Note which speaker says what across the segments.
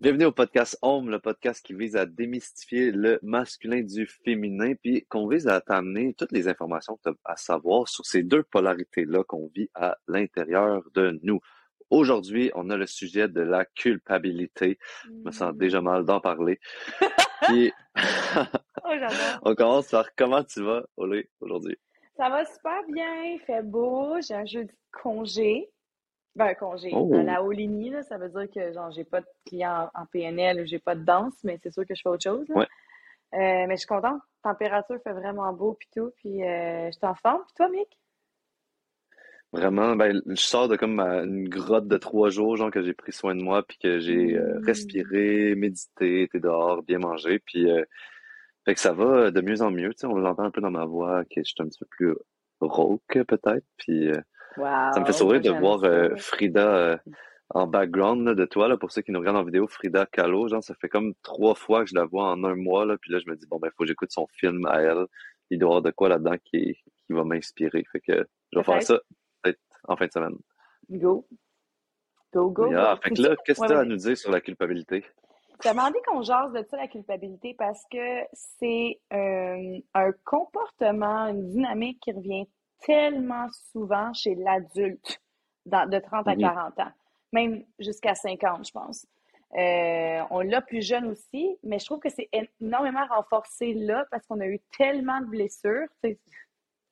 Speaker 1: Bienvenue au podcast Home, le podcast qui vise à démystifier le masculin du féminin, puis qu'on vise à t'amener toutes les informations que tu as à savoir sur ces deux polarités-là qu'on vit à l'intérieur de nous. Aujourd'hui, on a le sujet de la culpabilité. Je me sens
Speaker 2: Mmh.
Speaker 1: déjà mal d'en parler. Puis,
Speaker 2: Oh,
Speaker 1: on commence par comment tu vas, Olé, aujourd'hui?
Speaker 2: Ça va super bien, il fait beau, j'ai un jeudi de congé. Ben, un congé.
Speaker 1: Oh.
Speaker 2: À la Oligny, là, ça veut dire que genre j'ai pas de clients en, PNL ou j'ai pas de danse, mais c'est sûr que je fais autre chose. là.
Speaker 1: Ouais.
Speaker 2: Euh, mais je suis contente. La température fait vraiment beau puis tout, puis euh, je suis en forme. Puis toi, Mick?
Speaker 1: Vraiment, ben, je sors de comme une grotte de trois jours, genre que j'ai pris soin de moi, puis que j'ai euh,
Speaker 2: Mm.
Speaker 1: respiré, médité, été dehors, bien mangé, puis fait que ça va de mieux en mieux, tu sais, on l'entend un peu dans ma voix que je suis un petit peu plus rauque peut-être, puis
Speaker 2: Wow,
Speaker 1: ça me fait sourire de voir euh, Frida euh, en background là, de toi, là, pour ceux qui nous regardent en vidéo, Frida Kahlo, genre ça fait comme trois fois que je la vois en un mois, là, puis là je me dis, bon ben faut que j'écoute son film à elle, il doit y avoir de quoi là-dedans qui, qui va m'inspirer, fait que je vais faire ça peut-être en fin de semaine.
Speaker 2: Go. Go, go,
Speaker 1: Yeah.
Speaker 2: go.
Speaker 1: Fait que là, qu'est-ce que
Speaker 2: Ouais,
Speaker 1: tu as à nous dire sur la culpabilité?
Speaker 2: J'ai demandé qu'on jase de ça, la culpabilité, parce que c'est euh, un comportement, une dynamique qui revient tellement souvent chez l'adulte de 30 à
Speaker 1: Mhm.
Speaker 2: 40 ans, même jusqu'à 50, je pense. Euh, on l'a plus jeune aussi, mais je trouve que c'est énormément renforcé là parce qu'on a eu tellement de blessures. Je ne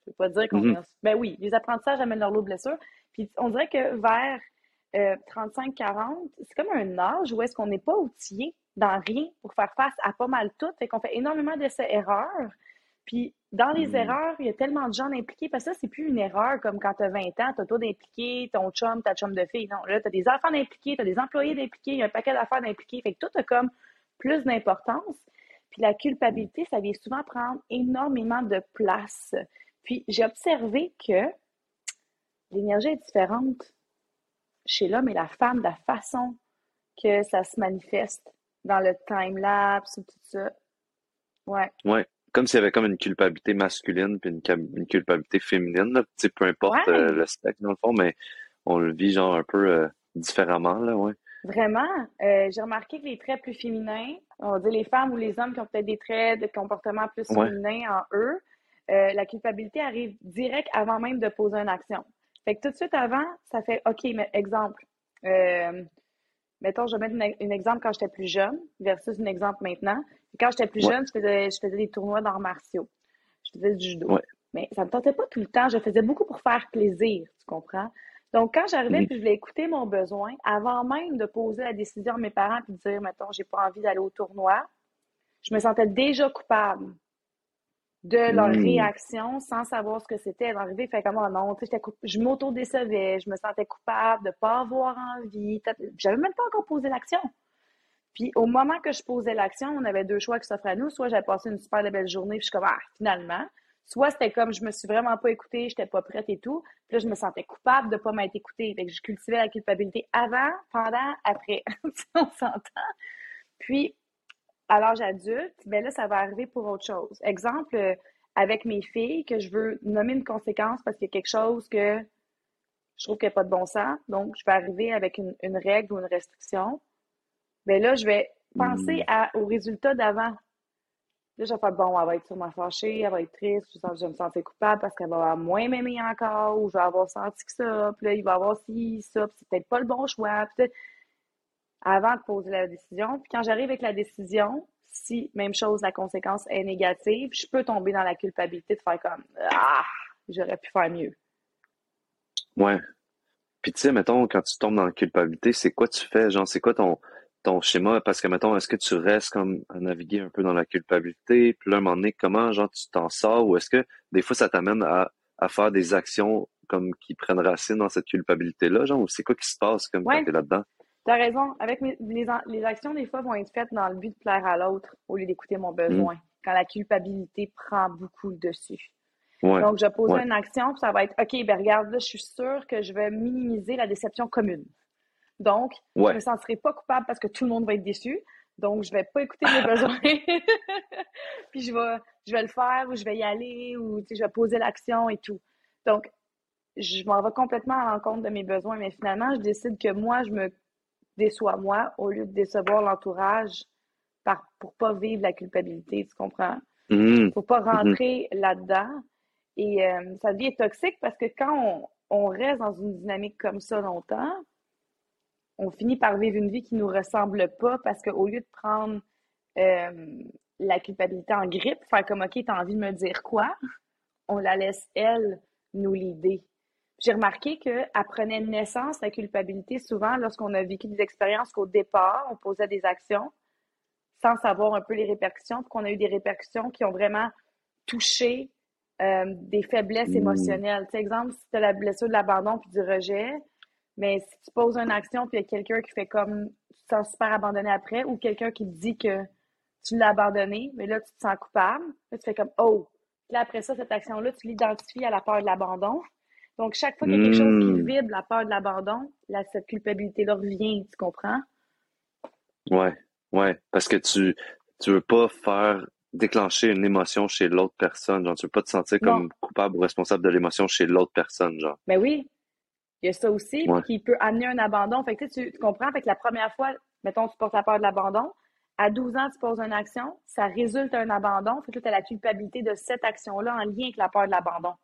Speaker 2: veux pas dire qu'on
Speaker 1: Mhm.
Speaker 2: a... Ben oui, les apprentissages amènent leur lot de blessures. Puis on dirait que vers euh, 35-40, c'est comme un âge où est-ce qu'on n'est pas outillé dans rien pour faire face à pas mal tout. Fait qu'on fait énormément d'essais-erreurs. Puis dans les
Speaker 1: Mhm.
Speaker 2: erreurs, il y a tellement de gens impliqués parce que ça, c'est plus une erreur comme quand tu as 20 ans, tu as toi d'impliquer, ton chum, ta chum de fille. Non, là, tu as des enfants d'impliquer, tu as des employés d'impliquer, il y a un paquet d'affaires d'impliquer. Fait que tout a comme plus d'importance. Puis la culpabilité, ça vient souvent prendre énormément de place. Puis j'ai observé que l'énergie est différente chez l'homme et la femme, de la façon que ça se manifeste dans le time-lapse ou tout ça. Ouais.
Speaker 1: Ouais. Comme s'il y avait comme une culpabilité masculine puis une, culpabilité féminine, là. Peu importe
Speaker 2: Ouais.
Speaker 1: euh, le spectre dans le fond, mais on le vit genre un peu euh, différemment, là, ouais.
Speaker 2: Vraiment, euh, j'ai remarqué que les traits plus féminins, on va dire les femmes ou les hommes qui ont peut-être des traits de comportement plus
Speaker 1: Ouais.
Speaker 2: féminins en eux, la culpabilité arrive direct avant même de poser une action. Fait que tout de suite avant, ça fait OK, mais exemple. Mettons, je vais mettre un exemple quand j'étais plus jeune versus un exemple maintenant. Quand j'étais plus
Speaker 1: Ouais.
Speaker 2: jeune, je faisais, je faisais des tournois d'arts martiaux. Je faisais du judo.
Speaker 1: Ouais.
Speaker 2: Mais ça me tentait pas tout le temps. Je faisais beaucoup pour faire plaisir, tu comprends? Donc, quand j'arrivais puis je voulais écouter mon besoin, avant même de poser la décision à mes parents puis de dire, mettons, j'ai pas envie d'aller au tournoi, je me sentais déjà coupable de leur
Speaker 1: Mm.
Speaker 2: réaction sans savoir ce que c'était. D'arriver, fait comme, oh non, je m'auto-décevais, je me sentais coupable de pas avoir envie. J'avais même pas encore posé l'action. Puis au moment que je posais l'action, on avait deux choix qui s'offraient à nous. Soit j'avais passé une super belle journée, puis je suis comme, ah, finalement. Soit c'était comme, je me suis vraiment pas écoutée, j'étais pas prête et tout. Puis là, je me sentais coupable de pas m'être écoutée. Fait que je cultivais la culpabilité avant, pendant, après. on s'entend? Puis, à l'âge adulte, ben là, ça va arriver pour autre chose. Exemple, euh, avec mes filles, que je veux nommer une conséquence parce qu'il y a quelque chose que je trouve qu'il n'y a pas de bon sens. Donc, je vais arriver avec une, une règle ou une restriction. Ben là, je vais penser
Speaker 1: Mm.
Speaker 2: à, au résultat d'avant. Là, je vais faire, bon, elle va être sûrement fâchée, elle va être triste, je, vais me sentir coupable parce qu'elle va avoir moins m'aimer encore, ou je vais avoir senti que ça, puis là, il va avoir ci, ça, puis c'est peut-être pas le bon choix. Puis avant de poser la décision. Puis quand j'arrive avec la décision, si, même chose, la conséquence est négative, je peux tomber dans la culpabilité de faire comme Ah, j'aurais pu faire mieux.
Speaker 1: Ouais. Puis tu sais, mettons, quand tu tombes dans la culpabilité, c'est quoi tu fais? Genre, c'est quoi ton, ton schéma? Parce que, mettons, est-ce que tu restes comme à naviguer un peu dans la culpabilité? Puis là, à un moment donné, comment, genre, tu t'en sors? Ou est-ce que des fois, ça t'amène à, à faire des actions comme qui prennent racine dans cette culpabilité-là? Genre, ou c'est quoi qui se passe comme
Speaker 2: Ouais.
Speaker 1: quand t'es là-dedans?
Speaker 2: Tu as raison. Avec mes- les, actions, des fois, vont être faites dans le but de plaire à l'autre au lieu d'écouter mon besoin, quand la culpabilité prend beaucoup le dessus.
Speaker 1: Ouais.
Speaker 2: Donc, je pose
Speaker 1: Ouais.
Speaker 2: une action, puis ça va être OK, ben regarde, là, je suis sûre que je vais minimiser la déception commune. Donc, je
Speaker 1: Ouais.
Speaker 2: me sentirai pas coupable parce que tout le monde va être déçu. Donc, je vais pas écouter mes besoins. puis je vais, je vais le faire ou je vais y aller ou tu sais, je vais poser l'action et tout. Donc, je m'en vais complètement à l'encontre de mes besoins, mais finalement, je décide que moi, je me déçois moi au lieu de décevoir l'entourage par, pour pas vivre la culpabilité, tu comprends?
Speaker 1: Mhm.
Speaker 2: Faut pas
Speaker 1: Mhm.
Speaker 2: rentrer là-dedans. Et euh, ça devient toxique parce que quand on, on reste dans une dynamique comme ça longtemps, on finit par vivre une vie qui nous ressemble pas parce qu'au lieu de prendre euh, la culpabilité en grippe, faire comme OK, t'as envie de me dire quoi, on la laisse, elle, nous l'idée. J'ai remarqué qu'elle prenait naissance, la culpabilité, souvent lorsqu'on a vécu des expériences qu'au départ, on posait des actions sans savoir un peu les répercussions, puis qu'on a eu des répercussions qui ont vraiment touché euh, des faiblesses
Speaker 1: Mm.
Speaker 2: émotionnelles. Tu sais, exemple, si tu as la blessure de l'abandon puis du rejet, mais si tu poses une action puis il y a quelqu'un qui fait comme tu te sens super abandonné après ou quelqu'un qui te dit que tu l'as abandonné, mais là tu te sens coupable, là tu fais comme oh. Puis là après ça, cette action-là, tu l'identifies à la peur de l'abandon. Donc chaque fois qu'il y a quelque chose qui
Speaker 1: Mm.
Speaker 2: vibre la peur de l'abandon, là, cette culpabilité-là revient, tu comprends?
Speaker 1: Ouais, ouais, parce que tu tu veux pas faire déclencher une émotion chez l'autre personne, genre tu veux pas te sentir
Speaker 2: Non.
Speaker 1: comme coupable ou responsable de l'émotion chez l'autre personne, genre.
Speaker 2: Mais oui, il y a ça aussi,
Speaker 1: Ouais.
Speaker 2: qui peut amener un abandon. Fait que tu, sais, tu comprends? Fait que la première fois, mettons, tu portes la peur de l'abandon. À 12 ans, tu poses une action, ça résulte un abandon. Fait que tu as la culpabilité de cette action-là en lien avec la peur de l'abandon.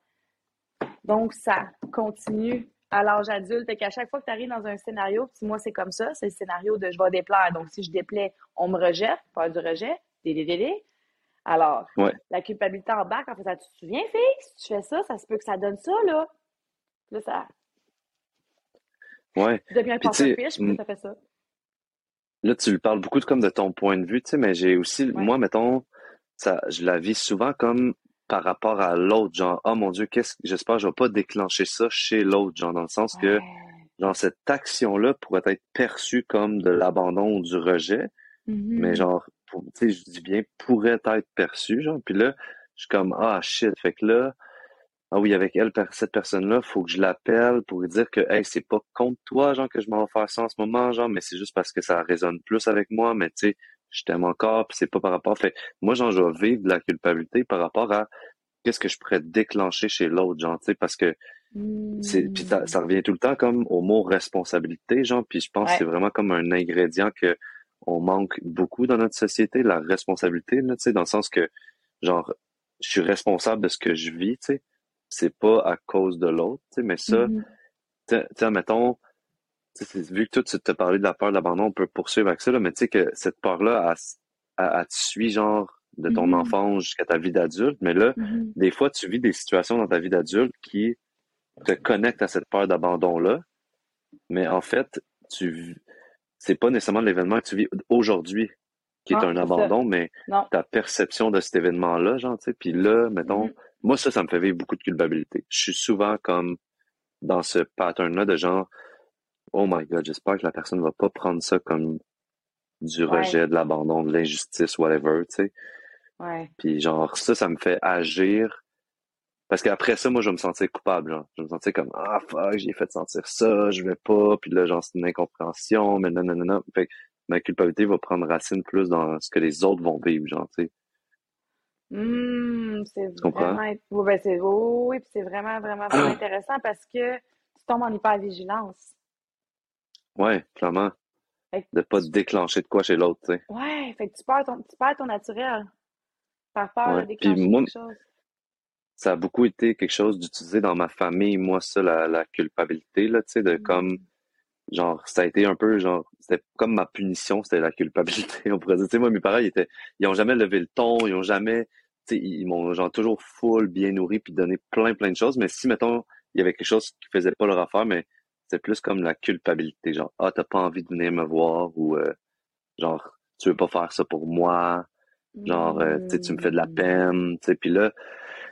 Speaker 2: Donc, ça continue à l'âge adulte. Fait qu'à chaque fois que tu arrives dans un scénario, puis moi, c'est comme ça, c'est le scénario de je vais déplaire. Donc, si je déplais, on me rejette, peur du rejet, dédé, Alors,
Speaker 1: Ouais.
Speaker 2: la culpabilité embarque en faisant, tu te souviens, fille, si tu fais ça, ça se peut que ça donne ça, là. Là, ça,
Speaker 1: Ouais.
Speaker 2: tu deviens un porte-fiche, puis ça fait ça.
Speaker 1: là tu le parles beaucoup de- comme de ton point de vue, tu sais, mais j'ai aussi
Speaker 2: Ouais.
Speaker 1: moi mettons ça je la vis souvent comme par rapport à l'autre, genre oh mon Dieu, qu'est-ce j'espère que je vais pas déclencher ça chez l'autre, genre dans le sens que genre cette action-là pourrait être perçue comme de l'abandon ou du rejet, mais
Speaker 2: Mhm.
Speaker 1: genre tu sais je dis bien pourrait être perçue genre puis là je suis comme ah shit fait que là ah oui avec elle cette personne-là faut que je l'appelle pour lui dire que hey c'est pas contre toi genre que je m'en vais faire ça en ce moment genre mais c'est juste parce que ça résonne plus avec moi mais tu sais je t'aime encore puis c'est pas par rapport fait moi genre je vais vivre de la culpabilité par rapport à qu'est-ce que je pourrais déclencher chez l'autre genre tu sais parce que c'est puis ça, ça revient tout le temps comme au mot responsabilité genre puis je pense que c'est vraiment comme un ingrédient que on manque beaucoup dans notre société la responsabilité tu sais dans le sens que genre je suis responsable de ce que je vis tu sais c'est pas à cause de l'autre tu sais mais ça
Speaker 2: Mhm.
Speaker 1: tu sais tu sais, mettons vu que toi tu te parlais de la peur de l'abandon on peut poursuivre avec ça là mais tu sais que cette peur là elle, s- elle- elle te suit genre de ton
Speaker 2: Mhm.
Speaker 1: enfance jusqu'à ta vie d'adulte mais là
Speaker 2: Mhm.
Speaker 1: des fois tu vis des situations dans ta vie d'adulte qui te connectent à cette peur d'abandon là mais en fait, tu c'est pas nécessairement l'événement que tu vis aujourd'hui qui est
Speaker 2: Ah,
Speaker 1: un
Speaker 2: ça.
Speaker 1: abandon, mais
Speaker 2: Non.
Speaker 1: ta perception de cet événement-là, genre, tu sais. Puis là, mettons,
Speaker 2: Mhm.
Speaker 1: moi, ça, ça me fait vivre beaucoup de culpabilité. Je suis souvent comme dans ce pattern-là de genre, oh my God, j'espère que la personne va pas prendre ça comme du
Speaker 2: Ouais.
Speaker 1: rejet, de l'abandon, de l'injustice, whatever, tu sais.
Speaker 2: Ouais.
Speaker 1: Puis genre, ça, ça me fait agir. Parce qu'après ça, moi, je vais me sentir coupable, genre. Je vais me sentir comme, ah, fuck, j'ai fait sentir ça, je vais pas. Puis là, genre, c'est une incompréhension, mais non, non, non, non. Fait que ma culpabilité va prendre racine plus dans ce que les autres vont vivre, genre, tu sais.
Speaker 2: Hmm, c'est vraiment, oui, ben c'est, oh, oui, puis c'est vraiment, vraiment, vraiment intéressant parce que tu tombes en hypervigilance.
Speaker 1: Ouais, clairement.
Speaker 2: Fait que
Speaker 1: De pas
Speaker 2: tu-
Speaker 1: déclencher de quoi chez l'autre, tu sais.
Speaker 2: ouais, fait que tu perds ton, tu perds ton naturel par peur de
Speaker 1: Ouais. Puis
Speaker 2: déclencher
Speaker 1: moi,
Speaker 2: quelque chose.
Speaker 1: ça a beaucoup été quelque chose d'utilisé dans ma famille, moi, ça, la, la culpabilité, là, tu sais, de comme,
Speaker 2: Hmm.
Speaker 1: genre, ça a été un peu, genre, c'était comme ma punition, c'était la culpabilité, on pourrait dire. Tu sais, moi, mes parents, ils étaient, ils ont jamais levé le ton, ils ont jamais, tu sais, ils m'ont, genre, toujours full, bien nourri, puis donné plein, plein de choses, mais si, mettons, il y avait quelque chose qui faisait pas leur affaire, mais c'était plus comme la culpabilité, genre, ah, t'as pas envie de venir me voir, ou, euh, genre, tu veux pas faire ça pour moi, genre, euh, tu sais, tu me fais de la peine, tu sais, puis là,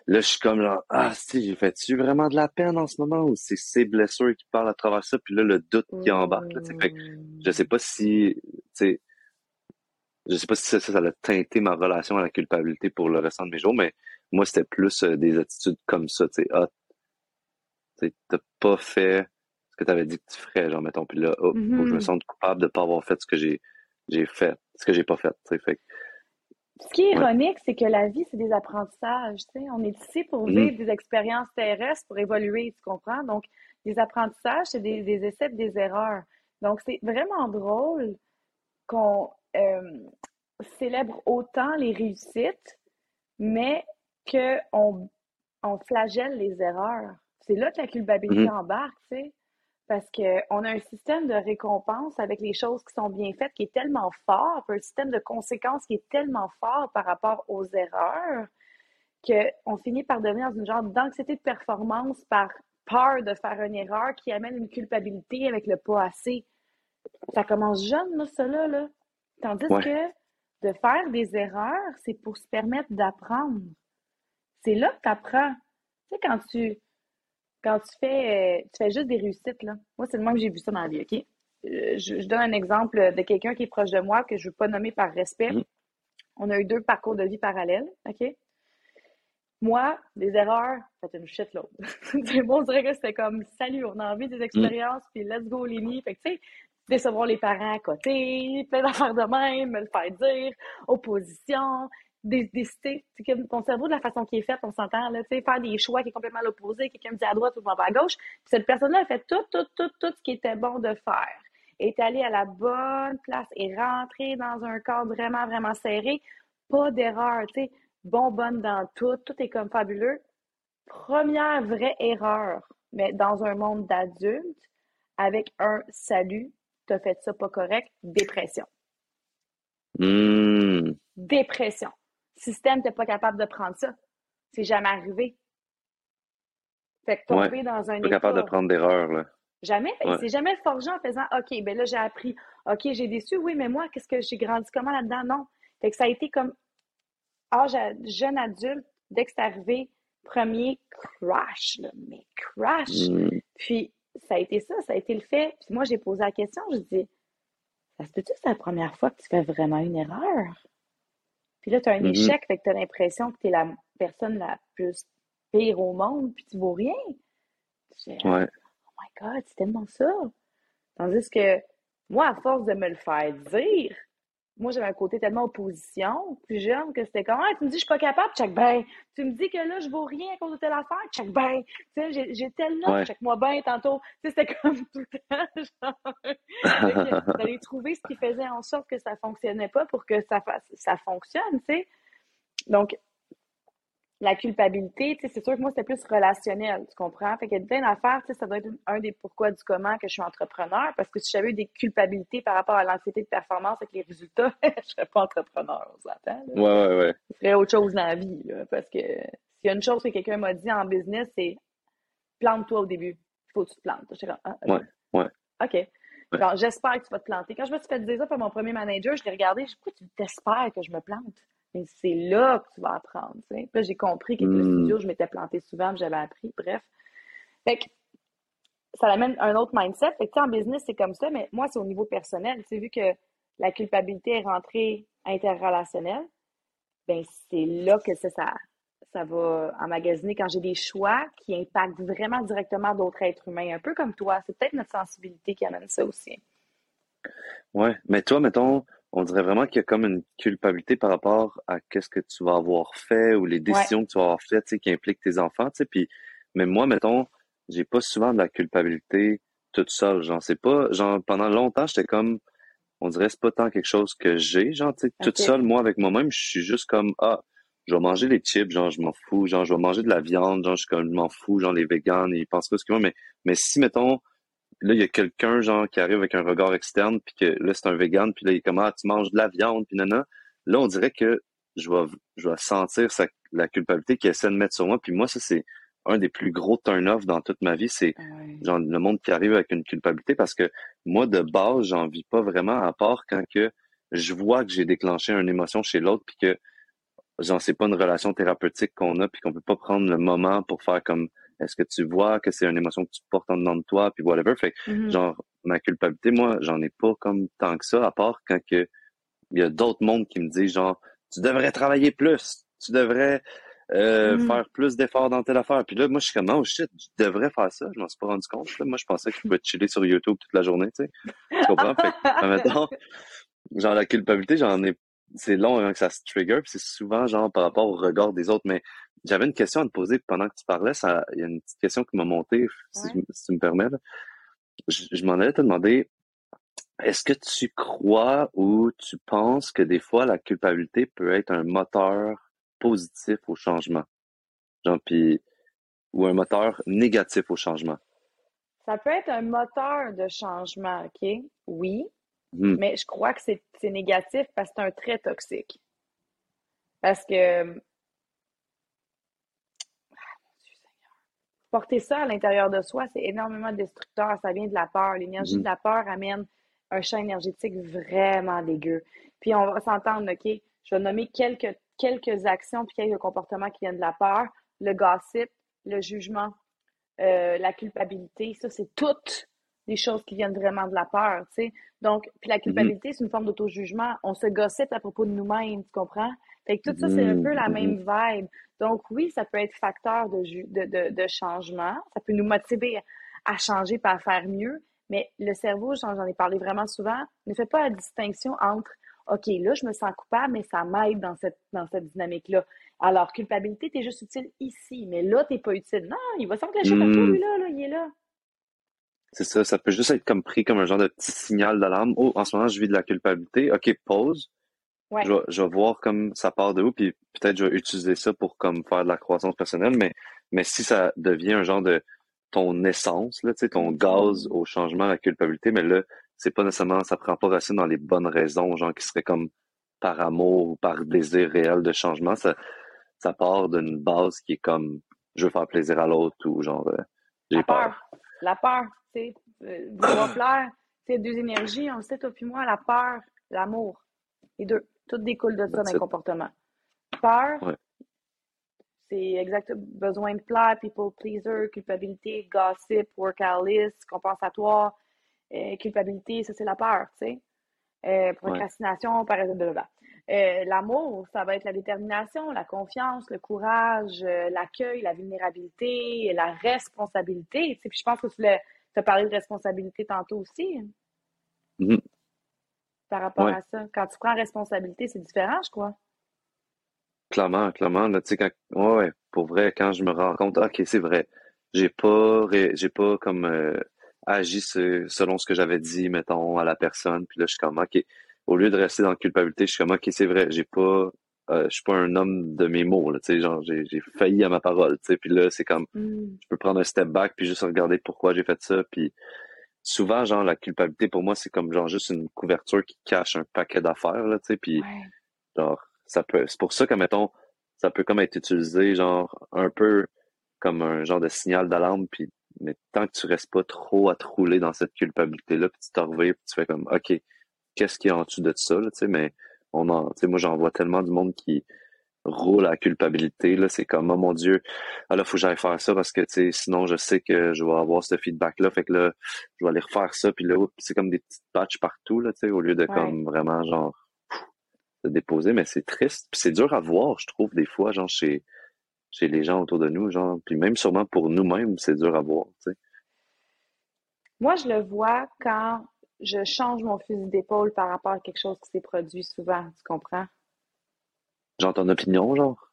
Speaker 1: Là, je suis comme genre, ah, si, j'ai fait-tu vraiment de la peine en ce moment ou c'est ces blessures qui parlent à travers ça, puis là, le doute qui embarque, là, sais. Fait que je sais
Speaker 2: Hmm.
Speaker 1: pas si, tu sais, je sais pas si ça, ça, a teinté ma relation à la culpabilité pour le restant de mes jours, mais moi, c'était plus euh, des attitudes comme ça, tu sais, ah, sais, t'as pas fait que t'avais dit que tu ferais, genre, mettons, puis là, oh, faut que je me
Speaker 2: Mhm.
Speaker 1: sente coupable de pas avoir fait ce que j'ai, j'ai fait, ce que j'ai pas fait, tu sais, fait
Speaker 2: Ce qui est
Speaker 1: ouais.
Speaker 2: ironique, c'est que la vie, c'est des apprentissages. Tu sais. On est ici pour
Speaker 1: Mhm.
Speaker 2: vivre des expériences terrestres, pour évoluer, tu comprends? Donc, les apprentissages, c'est des, des essais et des erreurs. Donc, c'est vraiment drôle qu'on euh, célèbre autant les réussites, mais qu'on on flagelle les erreurs. C'est là que la culpabilité
Speaker 1: Mhm.
Speaker 2: embarque, tu sais. Parce qu'on a un système de récompense avec les choses qui sont bien faites qui est tellement fort, un système de conséquences qui est tellement fort par rapport aux erreurs, qu'on finit par devenir dans une genre d'anxiété de performance par peur de faire une erreur qui amène une culpabilité avec le pas assez. Ça commence jeune, là, ça là, là. Tandis
Speaker 1: Ouais.
Speaker 2: que de faire des erreurs, c'est pour se permettre d'apprendre. C'est là que tu apprends. Tu sais, quand tu, quand tu fais, euh, tu fais juste des réussites, là. Moi, c'est le moins que j'ai vu ça dans la vie, OK? Euh, Je, je donne un exemple de quelqu'un qui est proche de moi, que je ne veux pas nommer par respect.
Speaker 1: Mhm.
Speaker 2: On a eu deux parcours de vie parallèles, OK? Moi, des erreurs, c'est une shitload. Bon, on dirait que c'était comme, salut, on a envie des expériences, puis let's go, Lémi. Fait que, tu sais, décevoir les parents à côté, plein d'affaires de même, me le faire dire, opposition, décider, comme ton cerveau, de la façon qu'il est fait, on s'entend, là, tu sais, faire des choix qui est complètement à l'opposé, quelqu'un me dit à droite ou à gauche, puis cette personne-là a fait tout, tout, tout, tout ce qui était bon de faire, est allée à la bonne place, est rentrée dans un cadre vraiment, vraiment serré, pas d'erreur, tu sais, bonbonne dans tout, tout est comme fabuleux. Première vraie erreur, mais dans un monde d'adultes, avec un salut, t'as fait ça pas correct, dépression.
Speaker 1: Hmm.
Speaker 2: Dépression. Système, t'es pas capable de prendre ça. C'est jamais arrivé. Fait que tomber
Speaker 1: Ouais.
Speaker 2: dans un
Speaker 1: Pas capable de prendre d'erreur, là.
Speaker 2: Jamais.
Speaker 1: Ouais.
Speaker 2: C'est jamais forgé en faisant OK, ben là, j'ai appris. OK, j'ai déçu. Oui, mais moi, qu'est-ce que j'ai grandi comment là-dedans? Non. Fait que ça a été comme âge à- jeune adulte, dès que c'est arrivé, premier crash, là, mais crash.
Speaker 1: Hmm.
Speaker 2: Puis ça a été ça, ça a été le fait. Puis moi, j'ai posé la question, je dis, ça se peut-tu que c'est la première fois que tu fais vraiment une erreur? Puis là, tu as un
Speaker 1: Mhm.
Speaker 2: échec, fait que tu as l'impression que tu es la personne la plus pire au monde, puis tu vaux rien.
Speaker 1: Ouais.
Speaker 2: oh my God, c'est tellement ça. Tandis que moi, à force de me le faire dire, moi, j'avais un côté tellement opposition, plus jeune, que c'était comme, ah, tu me dis, je suis pas capable, check ben. Tu me dis que là, je vaux rien à cause de telle affaire, check ben. Tu sais, j'ai, telle note,
Speaker 1: Ouais.
Speaker 2: check moi ben tantôt. Tu sais, c'était comme tout le temps, genre, d'aller trouver ce qui faisait en sorte que ça fonctionnait pas pour que ça fasse, ça fonctionne, tu sais. Donc, la culpabilité, c'est sûr que moi, c'était plus relationnel, tu comprends? Fait a plein d'affaires, ça doit être un des pourquoi du comment que je suis entrepreneur, parce que si j'avais eu des culpabilités par rapport à l'anxiété de performance avec les résultats, je serais pas entrepreneur, on s'entend.
Speaker 1: Ouais, ouais, ouais.
Speaker 2: Je ferais autre chose dans la vie, là, parce que s'il y a une chose que quelqu'un m'a dit en business, c'est plante-toi au début. Il faut que tu te plantes. J'étais comme, ah, ok.
Speaker 1: Ouais, ouais.
Speaker 2: OK. J'espère que tu vas te planter. Quand je me suis fait dire ça par mon premier manager, je l'ai regardé, je dis, pourquoi tu t'espères que je me plante? Mais c'est là que tu vas apprendre. Puis là, j'ai compris qu'avec le
Speaker 1: Hmm.
Speaker 2: studio, je m'étais plantée souvent, j'avais appris. Bref. Fait que ça amène un autre mindset. Fait que, tu sais, en business, c'est comme ça, mais moi, c'est au niveau personnel. Tu vu que la culpabilité est rentrée interrelationnelle, ben c'est là que ça, ça, ça va emmagasiner quand j'ai des choix qui impactent vraiment directement d'autres êtres humains, un peu comme toi. C'est peut-être notre sensibilité qui amène ça aussi.
Speaker 1: Ouais. Mais toi, mettons, on dirait vraiment qu'il y a comme une culpabilité par rapport à qu'est-ce que tu vas avoir fait ou les
Speaker 2: Ouais.
Speaker 1: décisions que tu vas avoir faites, tu sais, qui impliquent tes enfants, tu sais. Puis, mais moi, mettons, j'ai pas souvent de la culpabilité toute seule. Genre, c'est pas, genre, pendant longtemps, j'étais comme, on dirait, c'est pas tant quelque chose que j'ai, genre, tu sais, toute seule, moi, avec moi-même, je suis juste comme, ah, je vais manger les chips, genre, je m'en fous, genre, je vais manger de la viande, genre, je suis comme, je m'en fous, genre, les végans, ils pensent pas ce qu'ils veulent, mais, mais si, mettons, là, il y a quelqu'un, genre, qui arrive avec un regard externe, puis que là, c'est un vegan, puis là, il est comme, ah, tu manges de la viande, puis nana. Là, on dirait que je vais, je vais sentir sa, la culpabilité qu'il essaie de mettre sur moi, puis moi, ça, c'est un des plus gros turn-off dans toute ma vie, c'est genre le monde qui arrive avec une culpabilité parce que moi de base j'en vis pas vraiment à part quand que je vois que j'ai déclenché une émotion chez l'autre puis que genre c'est pas une relation thérapeutique qu'on a puis qu'on peut pas prendre le moment pour faire comme est-ce que tu vois que c'est une émotion que tu portes en dedans de toi puis whatever? Fait que,
Speaker 2: Mhm.
Speaker 1: genre ma culpabilité moi j'en ai pas comme tant que ça à part quand que il y a d'autres mondes qui me disent genre tu devrais travailler plus tu devrais euh,
Speaker 2: Mhm.
Speaker 1: faire plus d'efforts dans telle affaire. Puis là, moi, je suis comme, oh shit, je devrais faire ça. Je m'en suis pas rendu compte. là. Moi, je pensais que je pouvais chiller sur YouTube toute la journée, tu sais. Tu comprends? Fait que, admettons, genre, la culpabilité, j'en ai, c'est long avant que ça se trigger, puis c'est souvent, genre, par rapport au regard des autres. Mais j'avais une question à te poser pendant que tu parlais. Ça, il y a une petite question qui m'a monté, si,
Speaker 2: Ouais.
Speaker 1: je- si tu me permets. Je, je m'en allais te demander, est-ce que tu crois ou tu penses que des fois la culpabilité peut être un moteur positif au changement? Genre, puis, ou un moteur négatif au changement?
Speaker 2: Ça peut être un moteur de changement, OK? Oui. Hmm. Mais je crois que c'est négatif parce que c'est un trait toxique. Parce que porter ça à l'intérieur de soi, c'est énormément destructeur. Ça vient de la peur. L'énergie de mm-hmm. la peur amène un champ énergétique vraiment dégueu. Puis on va s'entendre, OK? Je vais nommer quelques, quelques actions puis quelques comportements qui viennent de la peur. Le gossip, le jugement, euh, la culpabilité, ça, c'est toutes des choses qui viennent vraiment de la peur, tu sais. Donc, puis la mm-hmm. culpabilité, c'est une forme d'auto-jugement. On se gossip à propos de nous-mêmes, tu comprends? Fait que tout ça, c'est un peu la même
Speaker 1: mm-hmm.
Speaker 2: vibe. Donc, oui, ça peut être facteur de, de, de, changement. Ça peut nous motiver à changer et à faire mieux. Mais le cerveau, j'en ai parlé vraiment souvent, ne fait pas la distinction entre OK, là, je me sens coupable, mais ça m'aide dans cette, dans cette dynamique-là. Alors, culpabilité, tu es juste utile ici, mais là, tu n'es pas utile. Non, il va s'enclencher mmh. lui, là, là, il est là.
Speaker 1: C'est ça, ça peut juste être comme pris comme un genre de petit signal d'alarme. Oh, en ce moment, je vis de la culpabilité. OK, pause. Je, vais, voir comme ça part de où, puis peut-être je vais utiliser ça pour comme faire de la croissance personnelle, mais, mais si ça devient un genre de ton essence, là, ton gaz au changement, à la culpabilité, mais là, c'est pas nécessairement, ça prend pas racine dans les bonnes raisons, genre qui seraient comme par amour ou par désir réel de changement. Ça, ça part d'une base qui est comme je veux faire plaisir à l'autre ou genre euh, j'ai peur.
Speaker 2: La peur, tu sais, euh, vouloir plaire, c'est deux énergies, on le sait, toi puis moi, la peur, l'amour, les deux. Tout découle de ça dans le comportement. Peur, c'est exact besoin de plaire, people pleaser, culpabilité, gossip, workalist, compensatoire, euh, culpabilité, ça c'est la peur, tu sais. Euh, procrastination, par exemple, euh, L'amour, ça va être la détermination, la confiance, le courage, l'accueil, la vulnérabilité, la responsabilité. Tu sais, puis je pense que tu as parlé de responsabilité tantôt aussi. Mm-hmm par rapport à ça. Quand tu prends responsabilité, c'est différent, je crois.
Speaker 1: Clairement, clairement. Là, quand, ouais, pour vrai, quand je me rends compte, OK, c'est vrai, j'ai pas, j'ai pas comme euh, agi selon ce que j'avais dit, mettons, à la personne. Puis là, je suis comme, OK, au lieu de rester dans la culpabilité, je suis comme, OK, c'est vrai, j'ai pas, euh, je suis pas un homme de mes mots, là, tu sais, genre, j'ai, failli à ma parole, tu sais. Puis là, c'est comme, mm. je peux prendre un step back puis juste regarder pourquoi j'ai fait ça, puis souvent, genre, la culpabilité, pour moi, c'est comme, genre, juste une couverture qui cache un paquet d'affaires, là, tu sais, puis, genre, ça peut, c'est pour ça que, mettons, ça peut comme être utilisé, genre, un peu comme un genre de signal d'alarme, puis, mais tant que tu restes pas trop à te rouler dans cette culpabilité-là, puis tu t'en reviens, puis tu fais comme, OK, qu'est-ce qui est en dessous de ça, là, tu sais, mais on en, tu sais, moi, j'en vois tellement du monde qui, roule à culpabilité. Là, c'est comme, oh mon Dieu, ah là, faut que j'aille faire ça parce que, tu sais, sinon, je sais que je vais avoir ce feedback-là. Fait que là, je vais aller refaire ça. Puis là, c'est comme des petites patchs partout, là, tu sais, au lieu de comme vraiment, genre, se déposer. Mais c'est triste. Puis c'est dur à voir, je trouve, des fois, genre, chez, chez les gens autour de nous, genre. Puis même sûrement pour nous-mêmes, c'est dur à voir, tu sais.
Speaker 2: Moi, je le vois quand je change mon fusil d'épaule par rapport à quelque chose qui s'est produit souvent, tu comprends?
Speaker 1: Genre ton opinion, genre?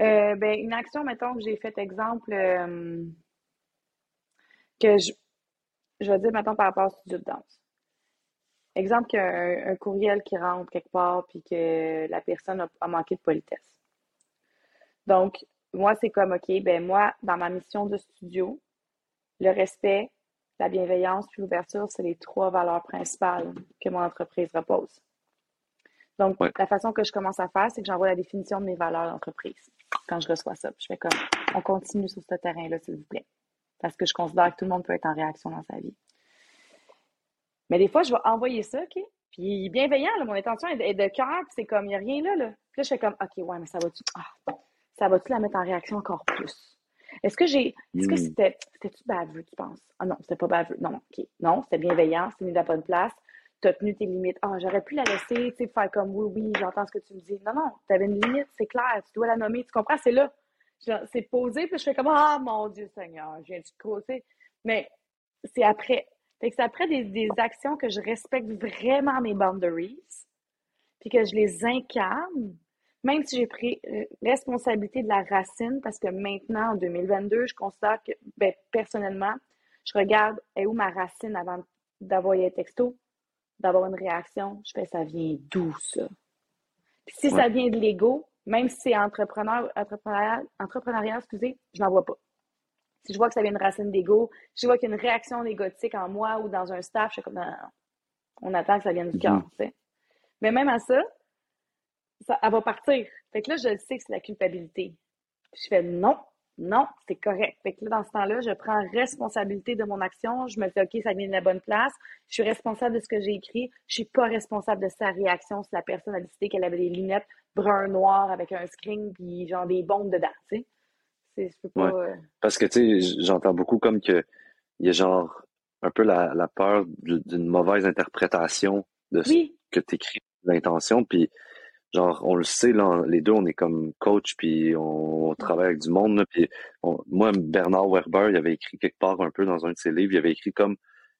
Speaker 2: Euh, ben, une action, mettons, que j'ai fait exemple, euh, que je, je vais dire, mettons, par rapport au studio de danse. Exemple qu'il y a un, courriel qui rentre quelque part, puis que la personne a, manqué de politesse. Donc, moi, c'est comme, OK, ben moi, dans ma mission de studio, le respect, la bienveillance puis l'ouverture, c'est les trois valeurs principales que mon entreprise repose. Donc, la façon que je commence à faire, c'est que j'envoie la définition de mes valeurs d'entreprise quand je reçois ça. je fais comme, on continue sur ce terrain-là, s'il vous plaît. Parce que je considère que tout le monde peut être en réaction dans sa vie. Mais des fois, je vais envoyer ça, OK? Puis bienveillant, mon intention est de, cœur, puis c'est comme, il n'y a rien là, là. Puis là, je fais comme, OK, ouais, mais ça va-tu, ah, ça va-tu la mettre en réaction encore plus? Est-ce que j'ai, est-ce que hmm. c'était, c'était-tu baveux, tu penses? Ah non, c'était pas baveux. Non, OK. Non, c'était bienveillant, c'était mis de la bonne place tu as tenu tes limites. Ah, j'aurais pu la laisser, tu sais, faire comme oui, oui, j'entends ce que tu me dis. Non, non, tu avais une limite, c'est clair, tu dois la nommer, tu comprends? C'est là. C'est posé, puis je fais comme Ah, mon Dieu Seigneur, je viens du sais. Mais c'est après. Fait que c'est après des, des, actions que je respecte vraiment mes boundaries, puis que je les incarne, même si j'ai pris euh, responsabilité de la racine, parce que maintenant, en 2022, je constate que, ben, personnellement, je regarde est où ma racine avant d'avoir un texto d'avoir une réaction, je fais ça vient d'où ça? Puis si ça vient de l'ego, même si c'est entrepreneur, entrepreneurial, entrepreneurial, excusez, je n'en vois pas. Si je vois que ça vient de racine d'ego, si je vois qu'il y a une réaction égotique en moi ou dans un staff, je suis comme, non, on attend que ça vienne du cœur, mhm. tu sais. Mais même à ça, ça, elle va partir. Fait que là, je sais que c'est la culpabilité. je fais non, non, c'est correct. Fait que là, dans ce temps-là, je prends responsabilité de mon action. Je me dis, OK, ça vient de la bonne place. Je suis responsable de ce que j'ai écrit. Je suis pas responsable de sa réaction si la personne a décidé qu'elle avait des lunettes brun-noir avec un screen puis genre des bombes dedans, tu sais.
Speaker 1: Euh, Parce que, tu sais, j'entends beaucoup comme que il y a genre un peu la, la peur d'une mauvaise interprétation de ce que tu écris, l'intention. Puis, genre, on le sait, là, les deux, on est comme coach, puis on, travaille avec du monde. puis moi, Bernard Werber, il avait écrit quelque part un peu dans un de ses livres, il avait écrit comme,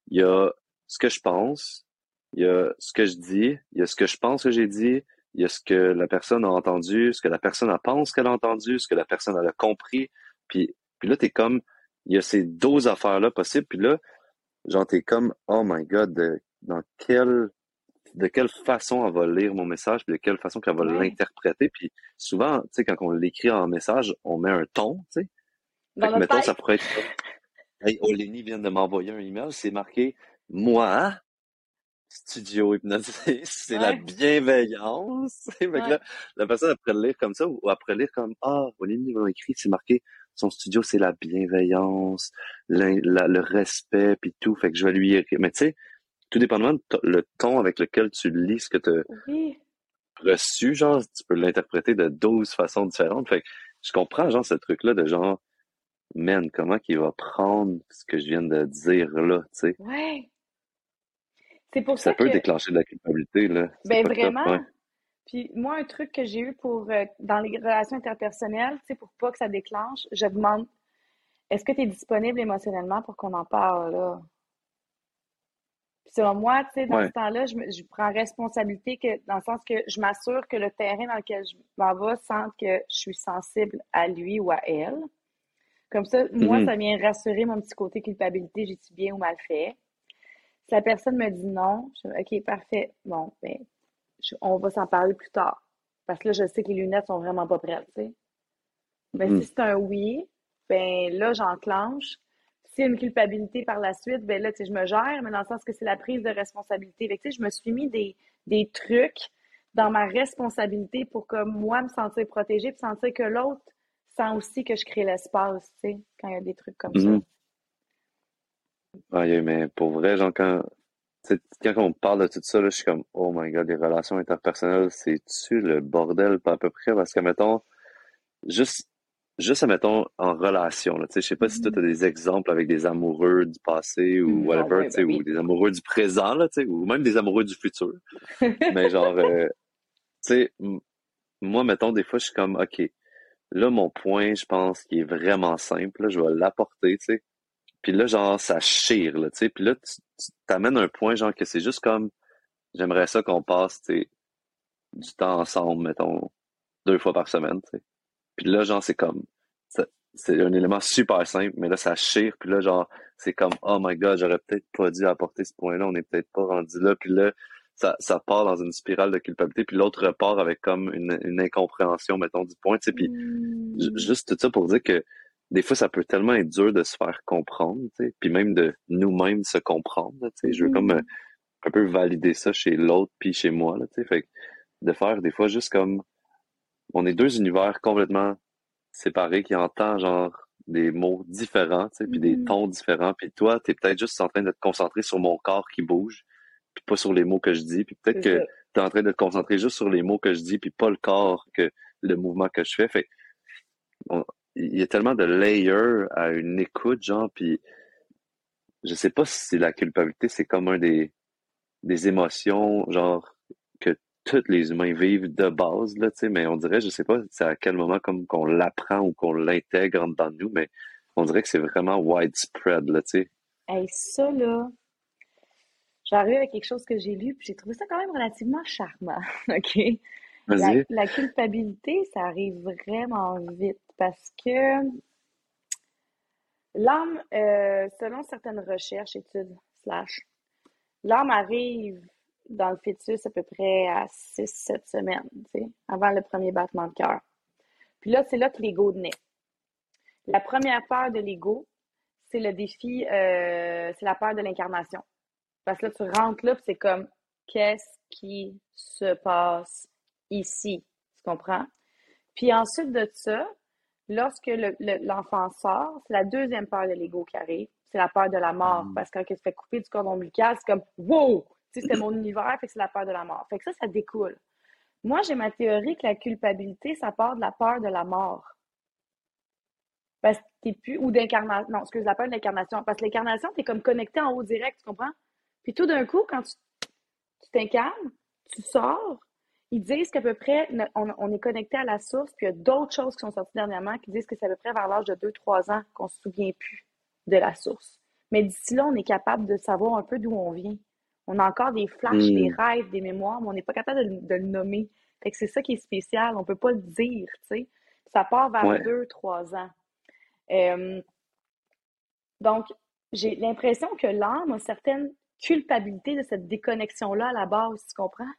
Speaker 1: il y a ce que je pense, il y a ce que je dis, il y a ce que je pense que j'ai dit, il y a ce que la personne a entendu, ce que la personne a pense qu'elle a entendu, ce que la personne a compris. Puis, puis là, t'es comme, il y a ces deux affaires-là possibles. Puis là, genre, t'es comme, oh my God, dans quelle, de quelle façon elle va lire mon message, puis de quelle façon qu'elle va l'interpréter. Puis souvent, tu sais, quand on l'écrit en message, on met un ton, tu sais. Fait mettons, ça pourrait être Hey, Olénie vient de m'envoyer un email, c'est marqué Moi, studio hypnotisé, c'est la bienveillance. là, la personne après le lire comme ça, ou après lire comme Ah, Olénie m'a écrit, c'est marqué son studio, c'est la bienveillance, le respect, puis tout. Fait que je vais lui écrire. Mais tu sais, tout dépendamment de le ton avec lequel tu lis ce que tu as reçu, genre, tu peux l'interpréter de 12 façons différentes. Fait que je comprends, genre, ce truc-là de genre, man, comment qu'il va prendre ce que je viens de dire là, tu sais?
Speaker 2: Ouais. C'est pour
Speaker 1: ça,
Speaker 2: ça
Speaker 1: peut déclencher de la culpabilité, là.
Speaker 2: Ben vraiment. Puis moi, un truc que j'ai eu pour euh, dans les relations interpersonnelles, tu sais, pour pas que ça déclenche, je demande est-ce que tu es disponible émotionnellement pour qu'on en parle là? Puis selon moi, tu sais, dans ce temps-là, je, je, prends responsabilité que dans le sens que je m'assure que le terrain dans lequel je m'en vais sente que je suis sensible à lui ou à elle. Comme ça, moi, mm-hmm. ça vient rassurer mon petit côté culpabilité, j'ai-tu bien ou mal fait? Si la personne me dit non, je dis OK, parfait. Bon, ben, on va s'en parler plus tard. Parce que là, je sais que les lunettes sont vraiment pas prêtes, tu sais. Ben, si hmm. c'est un oui, ben là, j'enclenche. S'il y a une culpabilité par la suite, ben là, tu sais, je me gère, mais dans le sens que c'est la prise de responsabilité. tu sais, je me suis mis des, des trucs dans ma responsabilité pour que moi me sentir protégée, puis sentir que l'autre sent aussi que je crée l'espace, tu sais, quand il y a des trucs comme ça.
Speaker 1: Hmm. Oui, mais pour vrai, genre, quand, quand on parle de tout ça, là, je suis comme, oh my god, les relations interpersonnelles, c'est-tu le bordel, pas à peu près? Parce que, mettons, juste, juste, mettons, en relation, là, tu sais, je sais pas si toi, tu as des exemples avec des amoureux du passé ou mm, whatever, tu sais, ben ou des amoureux du présent, là, ou même des amoureux du futur. Mais genre, euh, tu sais, moi, mettons, des fois, je suis comme, OK, là, mon point, je pense, qui est vraiment simple, là, je vais l'apporter, tu sais. Puis là, genre, ça chire, là, tu sais. Puis là, tu t'amènes un point, genre, que c'est juste comme, j'aimerais ça qu'on passe, tu sais, du temps ensemble, mettons, deux fois par semaine, tu sais. Puis là, genre, c'est comme, c'est un élément super simple, mais là, ça chire. Puis là, genre, c'est comme, oh my god, j'aurais peut-être pas dû apporter ce point-là, on n'est peut-être pas rendu là. Puis là, ça, ça part dans une spirale de culpabilité, puis l'autre repart avec comme une, une incompréhension, mettons, du point, tu sais. Puis mmh. juste tout ça pour dire que des fois, ça peut tellement être dur de se faire comprendre, tu sais, puis même de nous-mêmes se comprendre, tu sais. Je veux comme mm-hmm. euh, un peu valider ça chez l'autre puis chez moi, là, tu sais. Fait de faire des fois juste comme on est deux univers complètement séparés qui entendent genre des mots différents, tu sais, puis des mm-hmm. tons différents. Puis toi, tu es peut-être juste en train de te concentrer sur mon corps qui bouge, puis pas sur les mots que je dis. Puis peut-être que tu es en train de te concentrer juste sur les mots que je dis, puis pas le corps que le mouvement que je fais. Fait il y a tellement de layers à une écoute, genre, puis je sais pas si la culpabilité, c'est comme un des, des émotions, genre, que tous les humains vivent de base, là, mais on dirait, je sais pas c'est à quel moment comme qu'on l'apprend ou qu'on l'intègre dans nous, mais on dirait que c'est vraiment widespread, là, tu sais.
Speaker 2: Hey, ça, là, j'arrive à quelque chose que j'ai lu, puis j'ai trouvé ça quand même relativement charmant, OK? La, la, culpabilité, ça arrive vraiment vite parce que l'âme, euh, selon certaines recherches, études, slash, l'âme arrive dans le fœtus à peu près à 6-7 semaines, avant le premier battement de cœur. Puis là, c'est là que l'ego naît. La première peur de l'ego, c'est le défi, euh, c'est la peur de l'incarnation. Parce que là, tu rentres là, c'est comme, qu'est-ce qui se passe ici? Tu comprends? Puis ensuite de ça, lorsque l'enfant sort, c'est la deuxième peur de l'ego qui arrive. C'est la peur de la mort. Mm. Parce que quand il se fait couper du cordon ombilical, c'est comme, wow! C'est mon univers, fait que c'est la peur de la mort. Fait que ça, ça découle. Moi, j'ai ma théorie que la culpabilité, ça part de la peur de la mort. Parce que t'es plus, ou d'incarnation, non, excuse, la peur de l'incarnation. Parce que l'incarnation, t'es comme connecté en haut direct, tu comprends? Puis tout d'un coup, quand tu t'incarnes, tu sors, ils disent qu'à peu près, on, est connecté à la source, puis il y a d'autres choses qui sont sorties dernièrement qui disent que c'est à peu près vers l'âge de 2-3 ans qu'on se souvient plus de la source. Mais d'ici là, on est capable de savoir un peu d'où on vient. On a encore des flashs, des hmm. rêves, des mémoires, mais on n'est pas capable de, le nommer. Fait que c'est ça qui est spécial. On ne peut pas le dire, tu sais. Ça part vers deux, trois ans. Euh, donc, j'ai l'impression que l'âme a une certaine culpabilité de cette déconnexion-là à la base, tu comprends?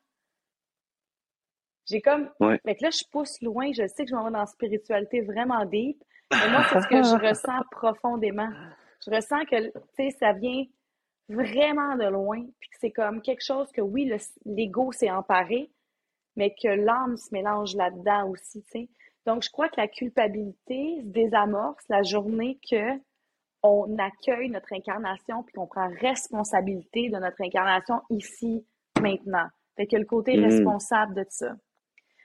Speaker 2: J'ai comme. Fait que là, je pousse loin, je sais que je m'en vais dans la spiritualité vraiment deep, mais moi, c'est ce que je ressens profondément. Je ressens que, tu sais, ça vient vraiment de loin, puis que c'est comme quelque chose que oui, l'ego s'est emparé, mais que l'âme se mélange là-dedans aussi, tu sais. Donc, je crois que la culpabilité se désamorce la journée que on accueille notre incarnation puis qu'on prend responsabilité de notre incarnation ici, maintenant. Fait que le côté mm. responsable de ça.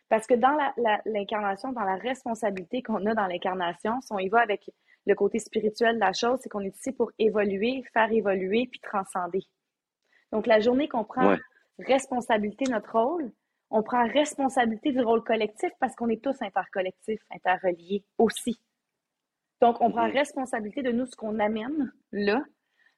Speaker 2: Parce que dans l'incarnation, dans la responsabilité qu'on a dans l'incarnation, si on y va avec le côté spirituel de la chose, c'est qu'on est ici pour évoluer, faire évoluer, puis transcender. Donc, la journée qu'on prend responsabilité de notre rôle, on prend responsabilité du rôle collectif parce qu'on est tous intercollectifs, interreliés aussi. Donc, on prend mm-hmm. responsabilité de nous, ce qu'on amène là.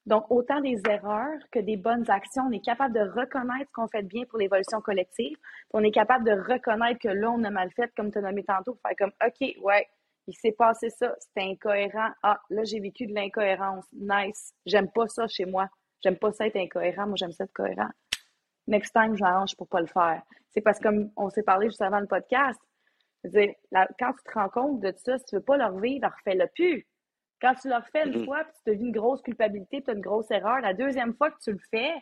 Speaker 2: Donc, autant des erreurs que des bonnes actions, on est capable de reconnaître ce qu'on fait de bien pour l'évolution collective. on est capable de reconnaître que là, on a mal fait, comme tu as nommé tantôt, pour faire comme, OK, ouais, il s'est passé ça, c'était incohérent. Ah, là, j'ai vécu de l'incohérence. Nice. J'aime pas ça chez moi. J'aime pas ça être incohérent. Moi, j'aime ça être cohérent. Next time, j'arrange pour pas le faire. C'est parce que, comme on s'est parlé juste avant le podcast, dire, quand tu te rends compte de ça, si tu veux pas le revivre, refais-le plus. Quand tu le refais une mm-hmm. fois, puis tu te vis une grosse culpabilité, tu as une grosse erreur, la deuxième fois que tu le fais,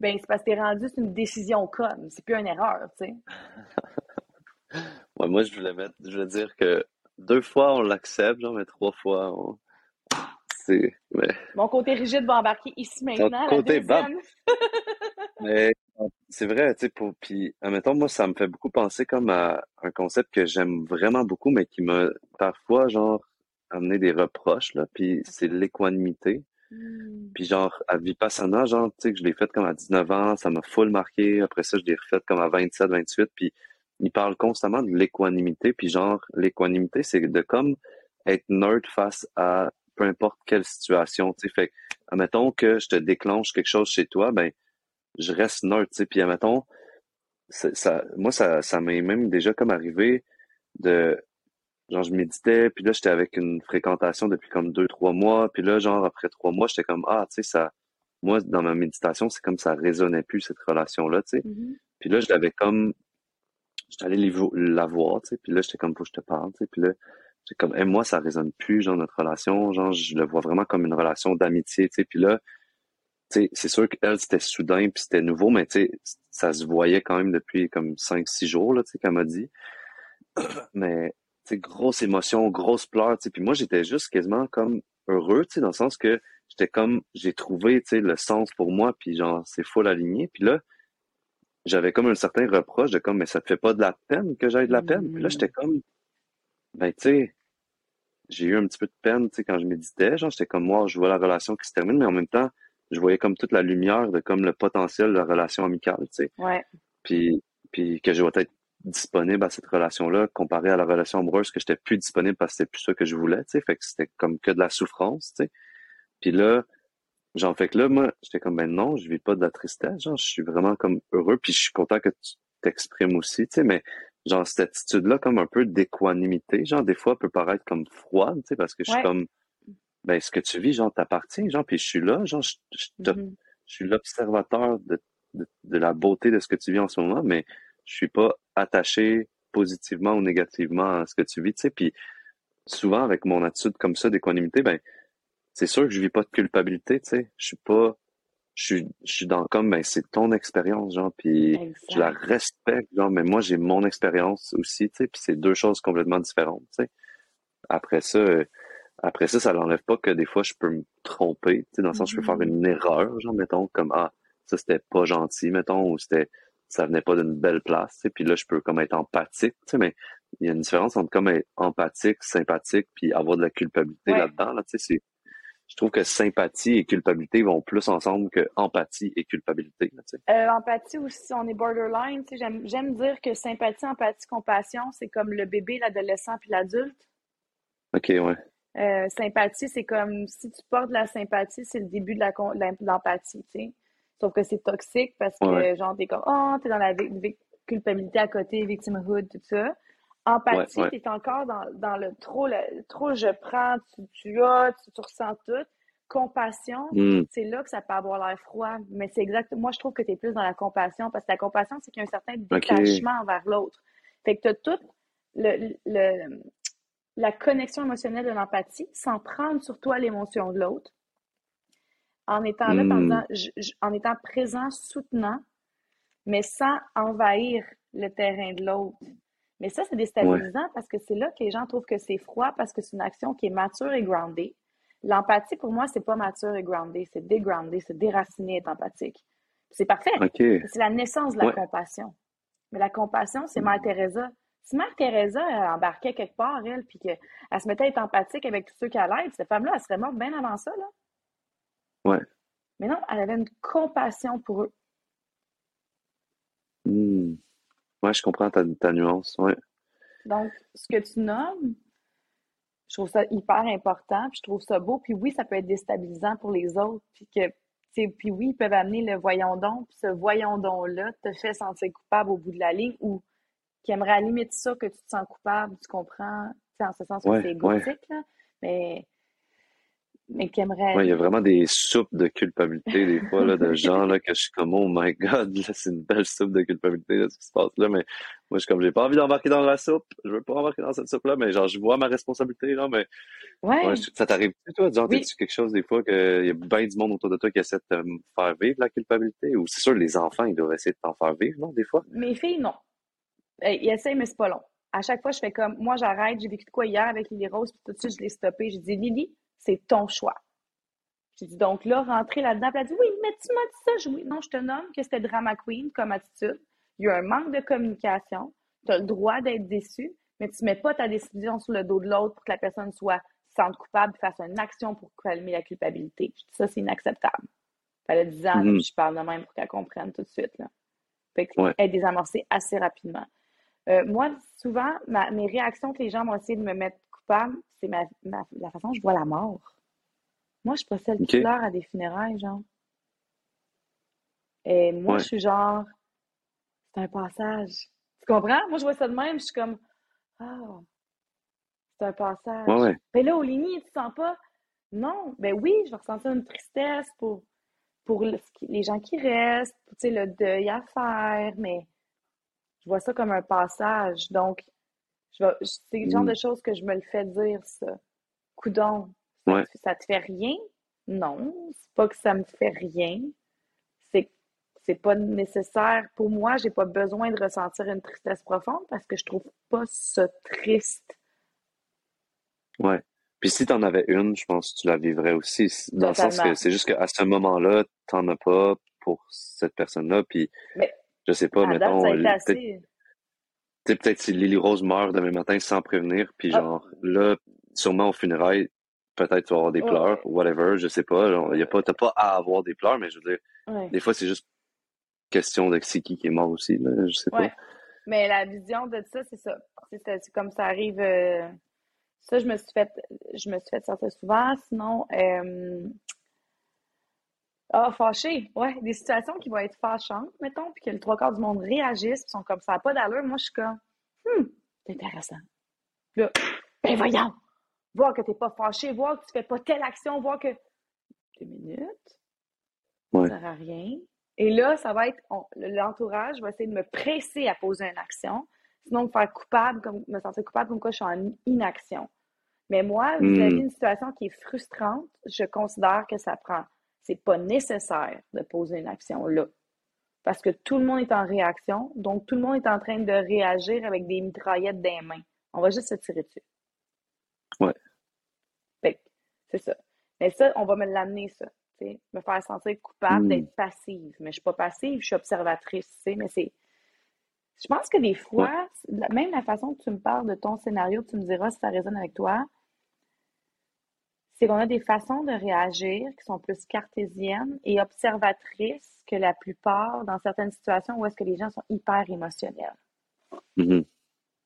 Speaker 2: ben c'est parce que tu es rendu sur une décision comme. C'est plus une erreur, tu sais.
Speaker 1: moi, je voulais mettre, je voulais dire que deux fois, on l'accepte, genre, mais trois fois, on... c'est...
Speaker 2: Mon côté rigide va embarquer ici maintenant. Ton côté
Speaker 1: mais c'est vrai, tu sais, pour... puis, admettons, moi, ça me fait beaucoup penser comme à un concept que j'aime vraiment beaucoup, mais qui m'a parfois, genre, amené des reproches, là, puis c'est l'équanimité. Hmm. Puis genre, à Vipassana, genre, tu sais, que je l'ai fait comme à 19 ans, ça m'a full marqué. Après ça, je l'ai refait comme à 27, 28, puis il parle constamment de l'équanimité, puis genre, l'équanimité, c'est de comme être neutre face à peu importe quelle situation, tu sais. Fait admettons que je te déclenche quelque chose chez toi, ben, je reste neutre, tu sais. Puis admettons, ça, moi, ça, ça m'est même déjà comme arrivé de, genre, je méditais, puis là, j'étais avec une fréquentation depuis comme deux, trois mois, puis là, genre, après trois mois, j'étais comme, ah, tu sais, ça, moi, dans ma méditation, c'est comme ça résonnait plus, cette relation-là, tu sais. Mm-hmm. Puis là, je l'avais comme j'étais allé la voir, tu sais, puis là, j'étais comme, faut que je te parle, tu sais, puis là, j'étais comme, et moi, ça résonne plus, genre, notre relation, genre, je le vois vraiment comme une relation d'amitié, tu sais, puis là, tu sais, c'est sûr qu'elle, c'était soudain, puis c'était nouveau, mais tu sais, ça se voyait quand même depuis comme 5-6 jours, là, tu sais, qu'elle m'a dit. mais, tu sais, grosse émotion, grosse pleurs, tu sais, puis moi, j'étais juste quasiment comme heureux, tu sais, dans le sens que j'étais comme, j'ai trouvé, tu sais, le sens pour moi, puis genre, c'est full aligné, puis là, j'avais comme un certain reproche de comme, mais ça te fait pas de la peine que j'aille de la peine. Puis là, j'étais comme, ben, tu sais, j'ai eu un petit peu de peine, tu sais, quand je méditais. Genre, j'étais comme, moi, je vois la relation qui se termine, mais en même temps, je voyais comme toute la lumière de comme le potentiel de la relation amicale, tu sais.
Speaker 2: Ouais.
Speaker 1: Puis, puis que je vais être disponible à cette relation-là comparé à la relation amoureuse que j'étais plus disponible parce que c'était plus ça que je voulais, tu sais. Fait que c'était comme que de la souffrance, tu sais. Puis là, Genre, fait que là, moi, j'étais comme, ben non, je vis pas de la tristesse. Genre, je suis vraiment comme heureux, puis je suis content que tu t'exprimes aussi, tu sais, mais genre, cette attitude-là, comme un peu d'équanimité, genre, des fois, peut paraître comme froide, tu sais, parce que je suis comme, ben, ce que tu vis, genre, t'appartient, genre, puis je suis là, genre, je, mm-hmm. je, suis l'observateur de de, la beauté de ce que tu vis en ce moment, mais je suis pas attaché positivement ou négativement à ce que tu vis, tu sais. Puis souvent, avec mon attitude comme ça d'équanimité, ben, c'est sûr que je vis pas de culpabilité, tu sais. Je suis pas, je suis, je suis dans comme, ben, c'est ton expérience, genre, puis je la respecte, genre, mais moi, j'ai mon expérience aussi, tu sais, puis c'est deux choses complètement différentes, tu sais. Après ça, euh, après ça, ça n'enlève pas que des fois, je peux me tromper, tu sais, dans le sens, je peux faire
Speaker 2: Mm-hmm.
Speaker 1: une erreur, genre, mettons, comme, ah, ça, c'était pas gentil, mettons, ou c'était, ça venait pas d'une belle place, tu sais, puis là, je peux comme être empathique, tu sais, mais il y a une différence entre comme être empathique, sympathique, puis avoir de la culpabilité
Speaker 2: Ouais.
Speaker 1: là-dedans, là, tu sais, c'est, je trouve que sympathie et culpabilité vont plus ensemble que empathie et culpabilité.
Speaker 2: Euh, empathie aussi, on est borderline. J'aime, dire que sympathie, empathie, compassion, c'est comme le bébé, l'adolescent puis l'adulte.
Speaker 1: Ok, ouais.
Speaker 2: Euh, sympathie, c'est comme si tu portes de la sympathie, c'est le début de l'empathie, tu sais. Sauf que c'est toxique parce que,
Speaker 1: Ouais.
Speaker 2: genre, t'es comme, oh, t'es dans la culpabilité à côté, victimhood, tout ça. Empathie,
Speaker 1: Ouais, ouais.
Speaker 2: t'es encore dans, dans le trop, le trop je prends, tu, tu as, tu, tu ressens tout. Compassion,
Speaker 1: Hmm.
Speaker 2: c'est là que ça peut avoir l'air froid, mais c'est exact. Moi, je trouve que tu es plus dans la compassion parce que la compassion, c'est qu'il y a un certain détachement envers l'autre. Fait que tu as toute le, le- la connexion émotionnelle de l'empathie sans prendre sur toi l'émotion de l'autre. En étant là, en,
Speaker 1: Hmm.
Speaker 2: disant- je- je- en étant présent, soutenant, mais sans envahir le terrain de l'autre. Mais ça, c'est déstabilisant parce que c'est là que les gens trouvent que c'est froid parce que c'est une action qui est mature et groundée. L'empathie, pour moi, c'est pas mature et groundé, c'est dégroundé, c'est déraciné être empathique. C'est parfait. C'est la naissance de la
Speaker 1: Ouais.
Speaker 2: compassion. Mais la compassion, c'est Mère Teresa. Si Mère Teresa elle embarquait quelque part, elle, puis qu'elle se mettait à être empathique avec tous ceux qui l'aide, cette femme-là, elle serait morte bien avant ça, là.
Speaker 1: Ouais.
Speaker 2: Mais non, elle avait une compassion pour eux.
Speaker 1: Hmm. Ouais, je comprends ta, ta nuance, ouais.
Speaker 2: Donc, ce que tu nommes, je trouve ça hyper important, puis je trouve ça beau. Puis oui, ça peut être déstabilisant pour les autres, puis que, puis oui, ils peuvent amener le voyons donc, puis ce voyons donc-là te fait sentir coupable au bout de la ligne, ou qui aimerait à la limite ça que tu te sens coupable, tu comprends, en ce sens que
Speaker 1: Ouais,
Speaker 2: c'est
Speaker 1: ouais.
Speaker 2: égotique, là, mais, mais qui aimerait...
Speaker 1: Ouais, il y a vraiment des soupes de culpabilité, des fois, là, de gens, là, que je suis comme, oh my god, là, c'est une belle soupe de culpabilité, là, ce qui se passe là, mais moi, je suis comme, j'ai pas envie d'embarquer dans la soupe, je veux pas embarquer dans cette soupe-là, mais genre, je vois ma responsabilité, là, mais,
Speaker 2: Ouais,
Speaker 1: ouais, je- ça t'arrive, toi, genre,
Speaker 2: Oui.
Speaker 1: t'es-tu quelque chose, des fois, qu'il y a bien du monde autour de toi qui essaie de te faire vivre la culpabilité, ou c'est sûr, les enfants, ils doivent essayer de t'en faire vivre, non, des fois?
Speaker 2: mes filles, non. Ils essayent, mais c'est pas long. À chaque fois, je fais comme, moi, j'arrête, j'ai vécu de quoi hier avec Lily Rose, puis tout de suite, je l'ai stoppé. J'ai dit, Lily, c'est ton choix. J'ai dit, donc là, rentrer là-dedans, elle a dit, oui, mais tu m'as dit ça. Je oui, non, je te nomme que c'était drama queen comme attitude. Il y a un manque de communication. Tu as le droit d'être déçu, mais tu mets pas ta décision sur le dos de l'autre pour que la personne soit sente coupable et fasse une action pour calmer la culpabilité. Je dis, ça, c'est inacceptable. Elle a 10 ans, puis je parle de même pour qu'elle comprenne tout de suite. Là. Fait que,
Speaker 1: Ouais.
Speaker 2: être désamorcée assez rapidement. Euh, moi, souvent, ma- mes réactions que les gens vont essayer de me mettre coupable, c'est ma, ma- la façon dont je vois la mort. Moi, je suis pas celle qui
Speaker 1: Ok.
Speaker 2: pleure à des funérailles, genre. Et moi,
Speaker 1: Ouais.
Speaker 2: je suis genre, c'est un passage. Tu comprends? Moi, je vois ça de même, je suis comme, ah, c'est un passage.
Speaker 1: Ouais, ouais.
Speaker 2: Mais là, Oligny, tu sens pas? Non. Ben oui, je vais ressentir une tristesse pour, pour le- les gens qui restent, tu sais, le deuil à faire, mais je vois ça comme un passage. Donc, je vais, c'est le genre
Speaker 1: Mm.
Speaker 2: de choses que je me le fais dire, ça. Coudon, ça,
Speaker 1: Ouais.
Speaker 2: te- ça te fait rien? Non, c'est pas que ça me fait rien. C'est c'est pas nécessaire. Pour moi, j'ai pas besoin de ressentir une tristesse profonde parce que je trouve pas ça triste.
Speaker 1: Ouais. Puis si t'en avais une, je pense que tu la vivrais aussi. Dans le sens que c'est juste qu'à ce moment-là, t'en as pas pour cette personne-là. Puis
Speaker 2: Mais
Speaker 1: je sais pas, mettons,
Speaker 2: ça a été
Speaker 1: peut-être
Speaker 2: assez.
Speaker 1: Sais, peut-être si Lily Rose meurt demain matin sans prévenir, puis
Speaker 2: Ah.
Speaker 1: genre là, sûrement au funérailles, peut-être tu vas avoir des
Speaker 2: Ouais,
Speaker 1: pleurs, whatever, je sais pas. Genre, y a pas, t'as pas à avoir des pleurs, mais je veux dire,
Speaker 2: Ouais.
Speaker 1: des fois c'est juste question de c'est qui qui est mort aussi, là, je sais
Speaker 2: Ouais.
Speaker 1: pas.
Speaker 2: Mais la vision de ça, c'est ça. C'est ça, c'est comme ça arrive. euh, Ça, je me suis fait, je me suis fait sortir souvent. Sinon, euh, ah, fâché. Ouais, des situations qui vont être fâchantes, mettons, puis que le trois quarts du monde réagissent, puis sont comme ça, pas d'allure. Moi, je suis comme, hmm, c'est intéressant. Puis là, ben voyons, voir que t'es pas fâché, voir que tu fais pas telle action, voir que. Deux minutes.
Speaker 1: Ouais.
Speaker 2: Ça sert à rien. Et là, ça va être, l'entourage va essayer de me presser à poser une action, sinon me faire coupable, comme, me sentir coupable comme quoi je suis en inaction. Mais moi, vous avez une situation qui est frustrante, je considère que ça prend, c'est pas nécessaire de poser une action là. Parce que tout le monde est en réaction, donc tout le monde est en train de réagir avec des mitraillettes des mains. On va juste se tirer dessus.
Speaker 1: Ouais.
Speaker 2: c'est ça. Mais ça, on va me l'amener, ça. Me faire sentir coupable d'être hmm. passive. Mais je ne suis pas passive, je suis observatrice, mais c'est. Je pense que des fois, même la façon que tu me parles de ton scénario, tu me diras si ça résonne avec toi, c'est qu'on a des façons de réagir qui sont plus cartésiennes et observatrices que la plupart dans certaines situations où est-ce que les gens sont hyper émotionnels.
Speaker 1: Mm-hmm.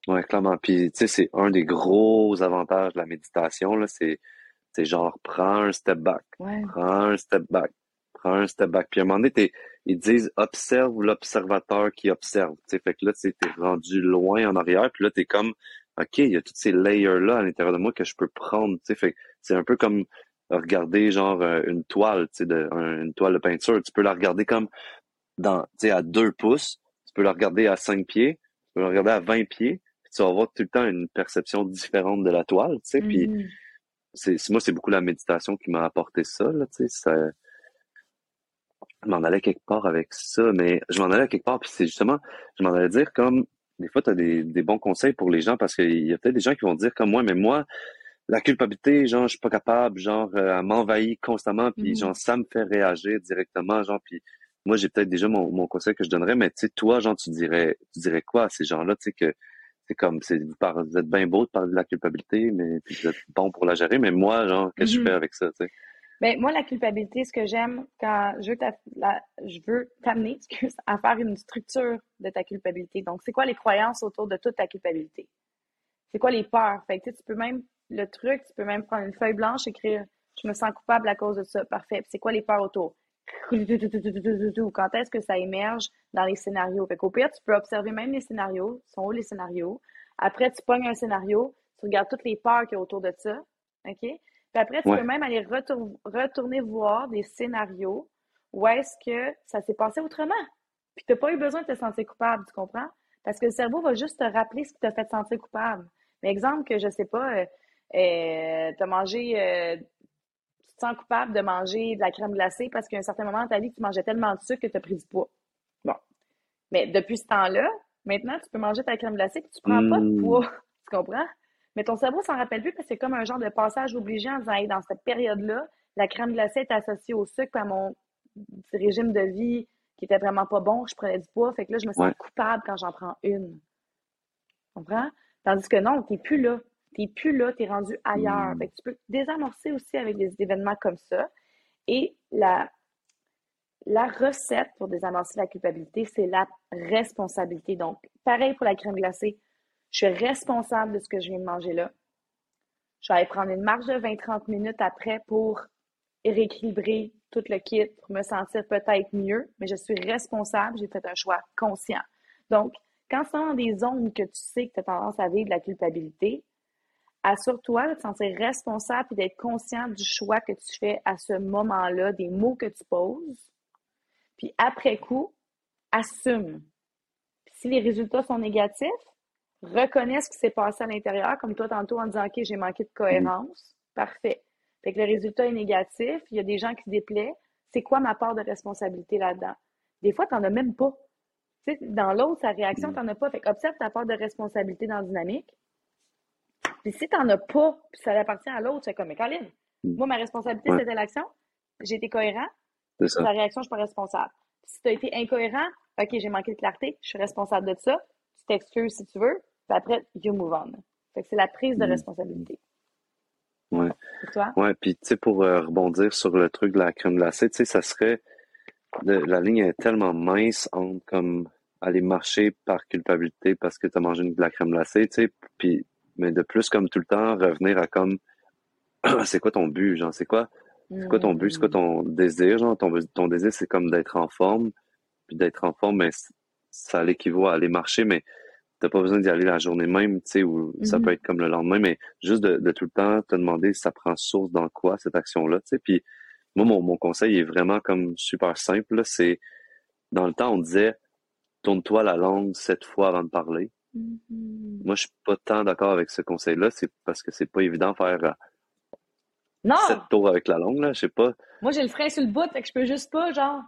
Speaker 1: Oui, clairement. Puis, tu sais, c'est un des gros avantages de la méditation, là, c'est, c'est genre, prends un step back. Prends un step back. Prends un step back. Puis, à un moment donné, ils disent, observe l'observateur qui observe. Tu sais, fait que là, tu es rendu loin en arrière. Puis là, tu es comme, OK, il y a tous ces layers-là à l'intérieur de moi que je peux prendre. Fait c'est un peu comme regarder genre euh, une toile, de, une toile de peinture. Tu peux la regarder comme dans, à deux pouces. Tu peux la regarder à cinq pieds. Tu peux la regarder à 20 pieds. Puis tu vas avoir tout le temps une perception différente de la toile, sais. Puis mm-hmm. c'est, moi, c'est beaucoup la méditation qui m'a apporté ça, là, tu sais. Ça, je m'en allais quelque part avec ça, mais je m'en allais quelque part, puis c'est justement, je m'en allais dire comme, des fois, tu as des, des, bons conseils pour les gens parce qu'il y a peut-être des gens qui vont dire comme moi, mais moi, la culpabilité, genre, je suis pas capable, genre, euh, elle m'envahit constamment, puis mm-hmm. genre, ça me fait réagir directement, genre, puis moi, j'ai peut-être déjà mon, mon, conseil que je donnerais, mais tu sais, toi, genre, tu dirais, tu dirais quoi à ces gens-là, tu sais, que c'est comme, c'est, vous, vous, êtes bien beau de parler de la culpabilité, mais puis vous êtes bon pour la gérer, mais moi, genre, qu'est-ce que je mm-hmm. fais avec ça, tu sais?
Speaker 2: Ben, moi, la culpabilité, ce que j'aime quand je veux, t'amener à faire une structure de ta culpabilité. Donc, c'est quoi les croyances autour de toute ta culpabilité? C'est quoi les peurs? Fait que, tu peux même le truc, tu peux même prendre une feuille blanche, écrire Je me sens coupable à cause de ça. Parfait. C'est quoi les peurs autour? Quand est-ce que ça émerge dans les scénarios? Fait qu'au pire, tu peux observer même les scénarios. sont où les scénarios? Après, tu pognes un scénario, tu regardes toutes les peurs qu'il y a autour de ça. OK? Puis après, tu peux même aller retourner voir des scénarios où est-ce que ça s'est passé autrement. Puis tu n'as pas eu besoin de te sentir coupable, tu comprends? Parce que le cerveau va juste te rappeler ce qui t'a fait sentir coupable. Mais exemple que, je sais pas, euh, euh, tu as mangé, euh, tu te sens coupable de manger de la crème glacée parce qu'à un certain moment dans ta vie, tu mangeais tellement de sucre que tu as pris du poids. Bon. Mais depuis ce temps-là, maintenant, tu peux manger ta crème glacée et tu prends pas de mmh. poids. Tu comprends? Mais ton cerveau s'en rappelle plus parce que c'est comme un genre de passage obligé en disant, dans cette période-là, la crème glacée est associée au sucre à mon régime de vie qui était vraiment pas bon, je prenais du poids, fait que là, je me sens coupable quand j'en prends une. Tu comprends? Tandis que non, tu n'es plus là tu n'es plus là, tu es rendu ailleurs. Hmm. tu peux désamorcer aussi avec des événements comme ça. Et la, la recette pour désamorcer la culpabilité, c'est la responsabilité. Donc, pareil pour la crème glacée. Je suis responsable de ce que je viens de manger là. Je vais aller prendre une marge de 20-30 minutes après pour rééquilibrer tout le kit, pour me sentir peut-être mieux, mais je suis responsable, j'ai fait un choix conscient. Donc, quand es dans des zones que tu sais que tu as tendance à vivre de la culpabilité, assure-toi de te sentir responsable et d'être conscient du choix que tu fais à ce moment-là, des mots que tu poses. Puis après coup, assume. si les résultats sont négatifs, reconnais ce qui s'est passé à l'intérieur, comme toi tantôt en disant OK, j'ai manqué de cohérence. Parfait. Fait que le résultat est négatif, il y a des gens qui se déplaient. C'est quoi ma part de responsabilité là-dedans? Des fois, tu n'en as même pas. dans l'autre, sa réaction, tu n'en as pas. Fait observe ta part de responsabilité dans la dynamique. Puis si tu n'en as pas, puis ça appartient à l'autre, c'est comme, mais Colin, mm. moi, ma responsabilité, c'était l'action. J'ai été cohérent. Ça. La réaction, je suis pas responsable. si tu as été incohérent, OK, j'ai manqué de clarté, je suis responsable de ça. Tu t'excuses si tu veux. Puis après, you move on. Fait que c'est la prise de mm. responsabilité.
Speaker 1: Ouais. toi? Ouais, puis tu sais, pour euh, rebondir sur le truc de la crème glacée, tu sais, ça serait. la ligne est tellement mince entre comme aller marcher par culpabilité parce que tu as mangé de la crème glacée, tu sais, puis mais de plus comme tout le temps revenir à comme c'est quoi ton but, genre c'est quoi c'est quoi ton but, c'est quoi ton désir, genre ton, ton désir c'est comme d'être en forme, puis d'être en forme, mais ça l'équivaut à aller marcher, mais t'as pas besoin d'y aller la journée même, tu sais, ou ça peut mm-hmm. être comme le lendemain, mais juste de, tout le temps te demander si ça prend source dans quoi cette action-là, tu sais, puis moi mon, mon conseil est vraiment comme super simple, c'est dans le temps, on disait tourne-toi la langue sept fois avant de parler.
Speaker 2: Mhm.
Speaker 1: Moi, je suis pas tant d'accord avec ce conseil-là. C'est parce que c'est pas évident de faire euh,
Speaker 2: Non!
Speaker 1: sept tours avec la langue, là. Je sais pas.
Speaker 2: Moi, j'ai le frein sur le bout, fait que je peux juste pas, genre.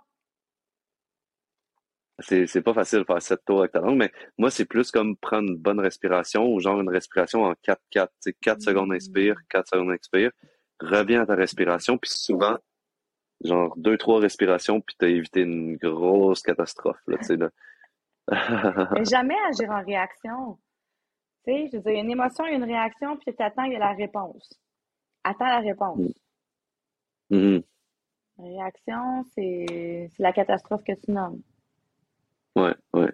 Speaker 1: C'est, c'est pas facile de faire sept tours avec ta langue, mais moi, c'est plus comme prendre une bonne respiration ou genre une respiration en 4-4. Tu sais, 4 secondes inspire, 4 secondes expire. Reviens à ta respiration, puis souvent, genre deux, trois respirations, puis t'as évité une grosse catastrophe, là, là.
Speaker 2: Mais jamais agir en réaction. Tu sais, je veux dire, il y a une émotion, il y a une réaction, puis tu attends, il y a la réponse. Attends la réponse.
Speaker 1: Mhm.
Speaker 2: La réaction, c'est c'est la catastrophe que tu nommes.
Speaker 1: Ouais, ouais.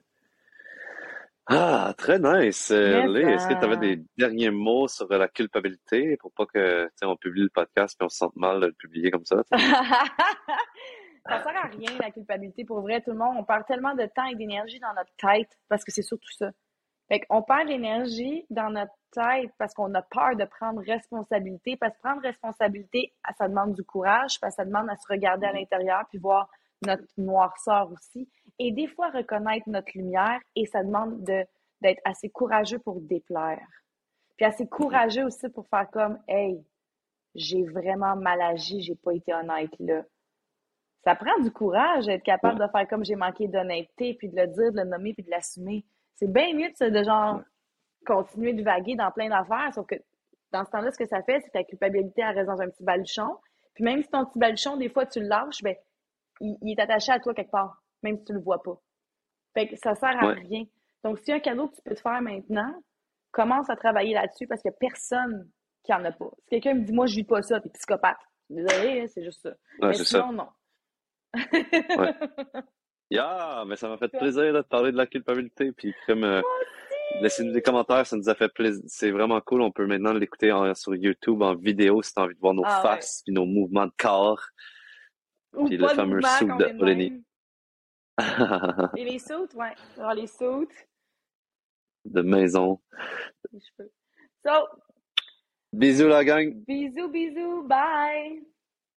Speaker 1: Ah, très nice. Euh, est-ce que tu avais
Speaker 2: ça-
Speaker 1: des derniers mots sur la culpabilité pour pas que, tu sais, on publie le podcast puis on se sente mal de le publier comme ça?
Speaker 2: ça sert à rien, la culpabilité. Pour vrai, tout le monde, on perd tellement de temps et d'énergie dans notre tête parce que c'est surtout ça. Fait qu'on perd l'énergie dans notre tête parce qu'on a peur de prendre responsabilité. Parce que prendre responsabilité, ça demande du courage, parce que ça demande à se regarder à l'intérieur puis voir notre noirceur aussi. Et des fois, reconnaître notre lumière et ça demande de, d'être assez courageux pour déplaire. Puis assez courageux aussi pour faire comme, hey, j'ai vraiment mal agi, j'ai pas été honnête là. Ça prend du courage d'être capable de faire comme j'ai manqué d'honnêteté, puis de le dire, de le nommer, puis de l'assumer. C'est bien mieux de, de genre continuer de vaguer dans plein d'affaires, sauf que dans ce temps-là, ce que ça fait, c'est que ta culpabilité elle reste dans un petit baluchon. Puis même si ton petit baluchon, des fois, tu le lâches, ben, il, il est attaché à toi quelque part, même si tu le vois pas. Fait que ça sert à
Speaker 1: Ouais.
Speaker 2: rien. Donc, si un cadeau que tu peux te faire maintenant, commence à travailler là-dessus parce qu'il n'y a personne qui en a pas. Si quelqu'un me dit, moi, je vis pas ça, t'es psychopathe. Désolé, c'est juste ça.
Speaker 1: Ouais,
Speaker 2: Mais
Speaker 1: ça.
Speaker 2: sinon, non.
Speaker 1: Yeah, mais ça m'a fait plaisir de parler de la culpabilité. Puis comme euh, laissez-nous des commentaires, ça nous a fait plaisir. C'est vraiment cool. On peut maintenant l'écouter sur YouTube en vidéo si tu as envie de voir nos
Speaker 2: Ah ouais.
Speaker 1: faces puis nos mouvements de corps.
Speaker 2: Ou
Speaker 1: Puis le
Speaker 2: pas
Speaker 1: fameux Olénie.
Speaker 2: même. Et les sautes, ouais. Alors, les sautes,
Speaker 1: de maison.
Speaker 2: les cheveux. So,
Speaker 1: Bisous la gang.
Speaker 2: bisous, bisous, bye!